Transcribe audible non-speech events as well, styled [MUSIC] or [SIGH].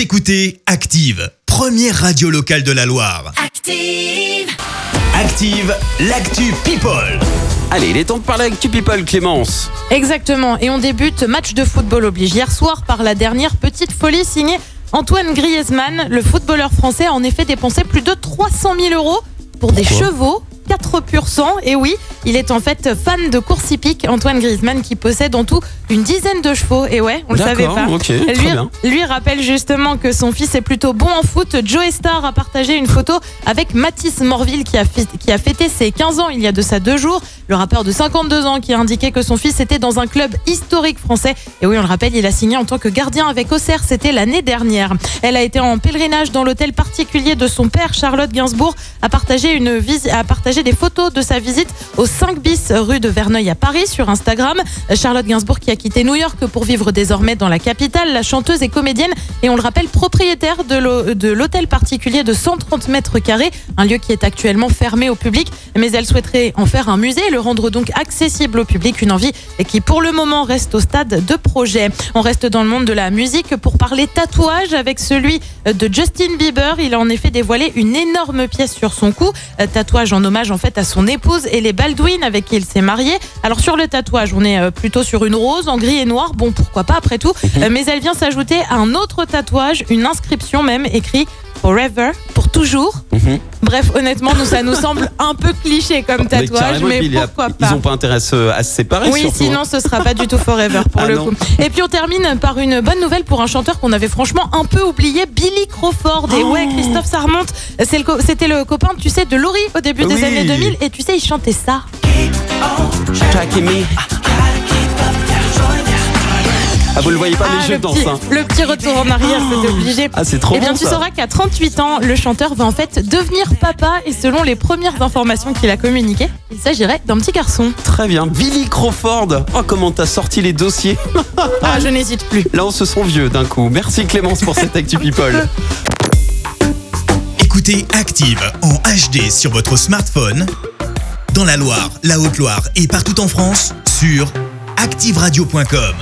Vous écoutez Active, première radio locale de la Loire. Active. Active, l'actu People. Allez, il est temps de parler avec tu people, Clémence. Exactement. Et on débute match de football oblige hier soir par la dernière petite folie signée Antoine Griezmann. Le footballeur français a en effet dépensé plus de 300 000 euros pour des chevaux. 4 pur sang, et oui, il est en fait fan de course hippique, Antoine Griezmann, qui possède en tout une dizaine de chevaux. Et ouais, on le savait pas. ok, très lui, bien. lui rappelle justement que son fils est plutôt bon en foot. Joe Star a partagé une photo avec Mathis Morville qui a, qui a fêté ses 15 ans il y a de ça deux jours. Le rappeur de 52 ans qui a indiqué que son fils était dans un club historique français. Et oui, on le rappelle, il a signé en tant que gardien avec Auxerre. C'était l'année dernière. Elle a été en pèlerinage dans l'hôtel particulier de son père, Charlotte Gainsbourg, a partagé, une a partagé des photos de sa visite au 5 bis rue de Verneuil à Paris sur Instagram. Charlotte Gainsbourg qui a quitté New York pour vivre désormais dans la capitale. La chanteuse est comédienne et on le rappelle propriétaire de l'hô- de l'hôtel particulier de 130 mètres carrés, un lieu qui est actuellement fermé au public. Mais elle souhaiterait en faire un musée et le rendre donc accessible au public, une envie et qui pour le moment reste au stade de projet. On reste dans le monde de la musique pour parler tatouage avec celui de Justin Bieber. Il a en effet dévoilé une énorme pièce sur son cou, tatouage en hommage en fait à son épouse et les Baldwin avec qui il s'est marié. Alors sur le tatouage, on est euh, plutôt sur une rose en gris et noir. Bon, pourquoi pas après tout. Euh, Mais elle vient s'ajouter à un autre tatouage, une inscription même écrit Forever, pour toujours. Bref, honnêtement, nous, ça nous semble un peu cliché comme Mais tatouage, carrément, et mais puis, il y a- pourquoi pas Ils ont pas intérêt à se, à se séparer, oui, surtout. sinon ce sera pas du tout forever pour Ah le non. coup. Et puis on termine par une bonne nouvelle pour un chanteur qu'on avait franchement un peu oublié, Billy Crawford. Et ouais, Christophe, ça remonte. C'est le co- C'était le copain, tu sais, de Laurie au début des Oui. années 2000. Et tu sais, il chantait ça. Tracking me. Ah, vous le voyez pas, mais Ah, je le, danse. petit, hein. le petit retour en arrière, c'était obligé. Ah, c'est trop Eh bien, bon, tu ça. sauras qu'à 38 ans, le chanteur va en fait devenir papa. Et selon les premières informations qu'il a communiquées, il s'agirait d'un petit garçon. Très bien. Billy Crawford. Oh, comment t'as sorti les dossiers. [LAUGHS] Ah, je n'hésite plus. Là, on se sent vieux d'un coup. Merci Clémence pour cette Actu People. [LAUGHS] Écoutez Active en HD sur votre smartphone, dans la Loire, la Haute-Loire et partout en France, sur activeradio.com.